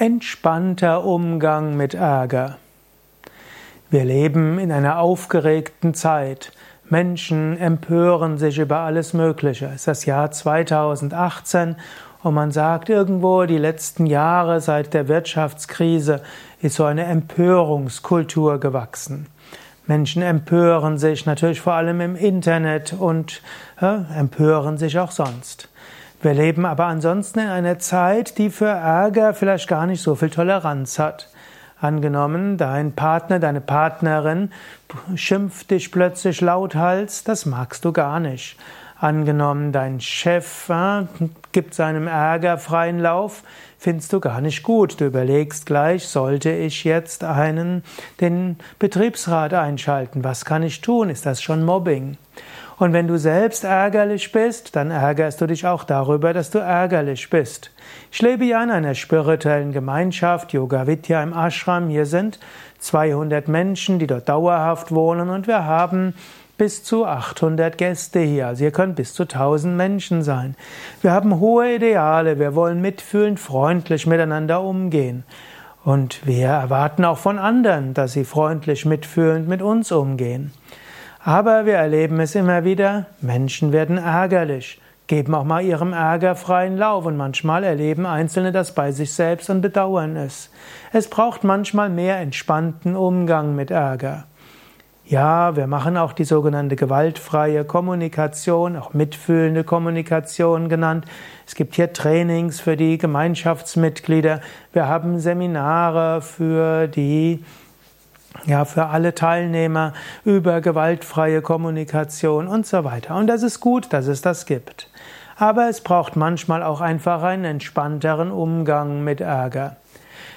Entspannter Umgang mit Ärger. Wir leben in einer aufgeregten Zeit. Menschen empören sich über alles Mögliche. Es ist das Jahr 2018 und man sagt irgendwo, die letzten Jahre seit der Wirtschaftskrise ist so eine Empörungskultur gewachsen. Menschen empören sich natürlich vor allem im Internet und äh, empören sich auch sonst. Wir leben aber ansonsten in einer Zeit, die für Ärger vielleicht gar nicht so viel Toleranz hat. Angenommen, dein Partner, deine Partnerin schimpft dich plötzlich lauthals, das magst du gar nicht. Angenommen, dein Chef äh, gibt seinem Ärger freien Lauf, findest du gar nicht gut. Du überlegst gleich, sollte ich jetzt einen, den Betriebsrat einschalten? Was kann ich tun? Ist das schon Mobbing? Und wenn du selbst ärgerlich bist, dann ärgerst du dich auch darüber, dass du ärgerlich bist. Ich lebe ja in einer spirituellen Gemeinschaft, Yoga Vidya im Ashram. Hier sind 200 Menschen, die dort dauerhaft wohnen und wir haben bis zu 800 Gäste hier. Also hier können bis zu 1000 Menschen sein. Wir haben hohe Ideale. Wir wollen mitfühlend, freundlich miteinander umgehen. Und wir erwarten auch von anderen, dass sie freundlich mitfühlend mit uns umgehen. Aber wir erleben es immer wieder, Menschen werden ärgerlich, geben auch mal ihrem Ärger freien Lauf und manchmal erleben Einzelne das bei sich selbst und bedauern es. Es braucht manchmal mehr entspannten Umgang mit Ärger. Ja, wir machen auch die sogenannte gewaltfreie Kommunikation, auch mitfühlende Kommunikation genannt. Es gibt hier Trainings für die Gemeinschaftsmitglieder. Wir haben Seminare für die ja, für alle Teilnehmer über gewaltfreie Kommunikation und so weiter. Und das ist gut, dass es das gibt. Aber es braucht manchmal auch einfach einen entspannteren Umgang mit Ärger.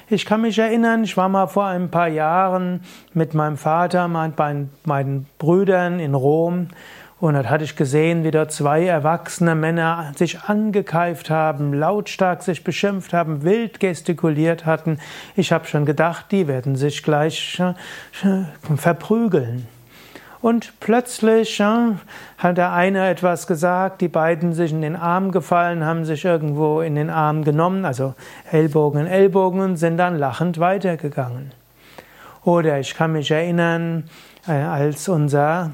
Ich kann mich erinnern, ich war mal vor ein paar Jahren mit meinem Vater, meinen beiden Brüdern in Rom und dort hatte ich gesehen, wie dort zwei erwachsene Männer sich angekeift haben, lautstark sich beschimpft haben, wild gestikuliert hatten. Ich habe schon gedacht, die werden sich gleich äh, verprügeln. Und plötzlich äh, hat der eine etwas gesagt, die beiden sich in den Arm gefallen, haben sich irgendwo in den Arm genommen, also Ellbogen in Ellbogen und sind dann lachend weitergegangen. Oder ich kann mich erinnern, äh, als unser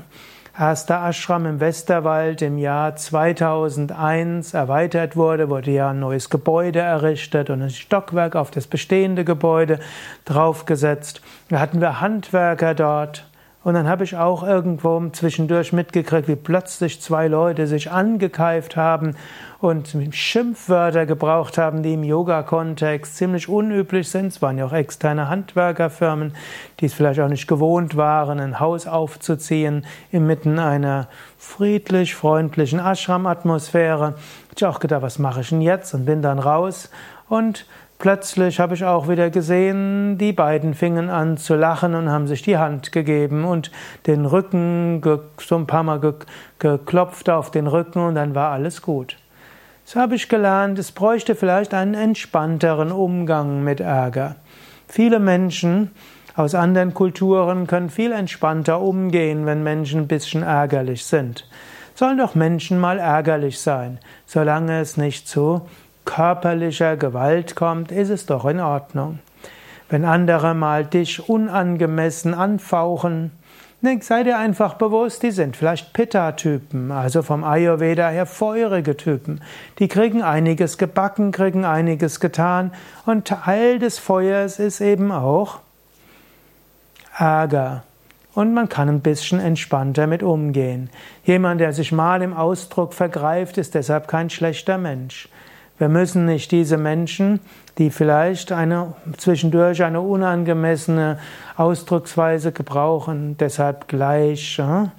erster Ashram im Westerwald im Jahr 2001 erweitert wurde, wurde ja ein neues Gebäude errichtet und ein Stockwerk auf das bestehende Gebäude draufgesetzt. Da hatten wir Handwerker dort und dann habe ich auch irgendwo zwischendurch mitgekriegt, wie plötzlich zwei Leute sich angekeift haben und Schimpfwörter gebraucht haben, die im Yoga-Kontext ziemlich unüblich sind. Es waren ja auch externe Handwerkerfirmen, die es vielleicht auch nicht gewohnt waren, ein Haus aufzuziehen inmitten einer friedlich, freundlichen Ashram-Atmosphäre. Ich habe auch gedacht, was mache ich denn jetzt? Und bin dann raus und Plötzlich habe ich auch wieder gesehen, die beiden fingen an zu lachen und haben sich die Hand gegeben und den Rücken, so ein paar Mal geklopft auf den Rücken und dann war alles gut. So habe ich gelernt, es bräuchte vielleicht einen entspannteren Umgang mit Ärger. Viele Menschen aus anderen Kulturen können viel entspannter umgehen, wenn Menschen ein bisschen ärgerlich sind. Sollen doch Menschen mal ärgerlich sein, solange es nicht zu körperlicher Gewalt kommt, ist es doch in Ordnung. Wenn andere mal dich unangemessen anfauchen, sei dir einfach bewusst, die sind vielleicht Pitta-Typen, also vom Ayurveda her feurige Typen. Die kriegen einiges gebacken, kriegen einiges getan und Teil des Feuers ist eben auch Ärger. Und man kann ein bisschen entspannter mit umgehen. Jemand, der sich mal im Ausdruck vergreift, ist deshalb kein schlechter Mensch. Wir müssen nicht diese Menschen, die vielleicht eine, zwischendurch eine unangemessene Ausdrucksweise gebrauchen, deshalb gleich, äh,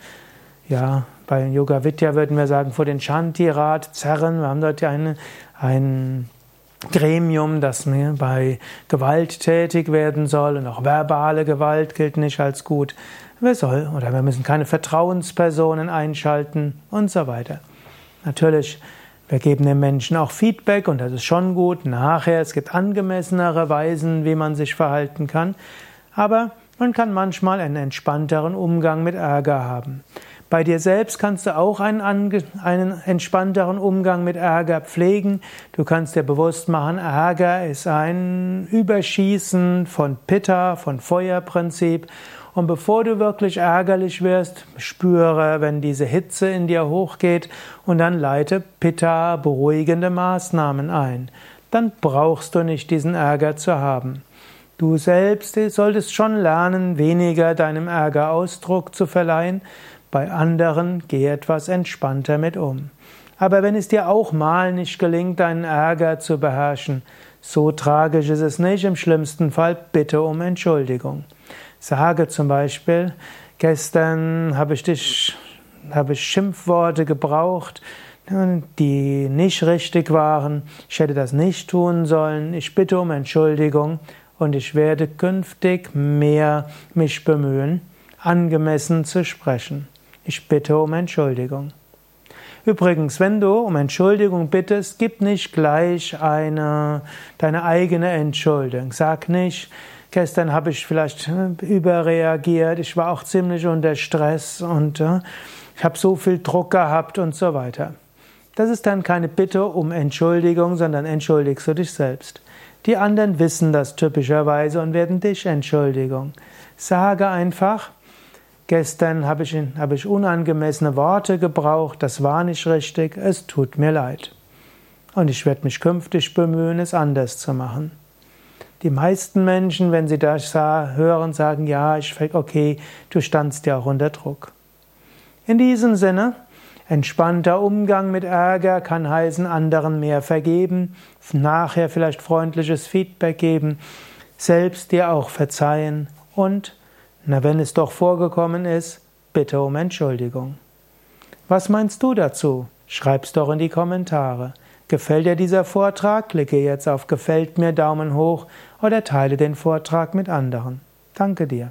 ja, bei Yoga Vidya würden wir sagen, vor den Shanti-Rat zerren. Wir haben dort ja eine, ein Gremium, das bei Gewalt tätig werden soll und auch verbale Gewalt gilt nicht als gut. Wir soll, oder wir müssen keine Vertrauenspersonen einschalten und so weiter. Natürlich wir geben den Menschen auch Feedback und das ist schon gut. Nachher, es gibt angemessenere Weisen, wie man sich verhalten kann. Aber man kann manchmal einen entspannteren Umgang mit Ärger haben. Bei dir selbst kannst du auch einen, einen, entspannteren Umgang mit Ärger pflegen. Du kannst dir bewusst machen, Ärger ist ein Überschießen von Pitta, von Feuerprinzip. Und bevor du wirklich ärgerlich wirst, spüre, wenn diese Hitze in dir hochgeht und dann leite Pitta beruhigende Maßnahmen ein. Dann brauchst du nicht diesen Ärger zu haben. Du selbst solltest schon lernen, weniger deinem Ärger Ausdruck zu verleihen. Bei anderen geh etwas entspannter mit um. Aber wenn es dir auch mal nicht gelingt, deinen Ärger zu beherrschen, so tragisch ist es nicht, im schlimmsten Fall bitte um Entschuldigung. Sage zum Beispiel, gestern habe ich dich, habe ich Schimpfworte gebraucht, die nicht richtig waren. Ich hätte das nicht tun sollen. Ich bitte um Entschuldigung und ich werde künftig mehr mich bemühen, angemessen zu sprechen. Ich bitte um Entschuldigung. Übrigens, wenn du um Entschuldigung bittest, gib nicht gleich eine, deine eigene Entschuldigung. Sag nicht, gestern habe ich vielleicht äh, überreagiert, ich war auch ziemlich unter Stress und äh, ich habe so viel Druck gehabt und so weiter. Das ist dann keine Bitte um Entschuldigung, sondern entschuldigst du dich selbst. Die anderen wissen das typischerweise und werden dich Entschuldigung. Sage einfach, gestern habe ich, habe ich unangemessene Worte gebraucht, das war nicht richtig, es tut mir leid. Und ich werde mich künftig bemühen, es anders zu machen. Die meisten Menschen, wenn sie das hören, sagen, ja, ich, okay, du standst ja auch unter Druck. In diesem Sinne, Entspannter Umgang mit Ärger kann heißen, anderen mehr vergeben, nachher vielleicht freundliches Feedback geben, selbst dir auch verzeihen und, na, wenn es doch vorgekommen ist, bitte um Entschuldigung. Was meinst du dazu? Schreib's doch in die Kommentare. Gefällt dir dieser Vortrag? Klicke jetzt auf Gefällt mir Daumen hoch oder teile den Vortrag mit anderen. Danke dir.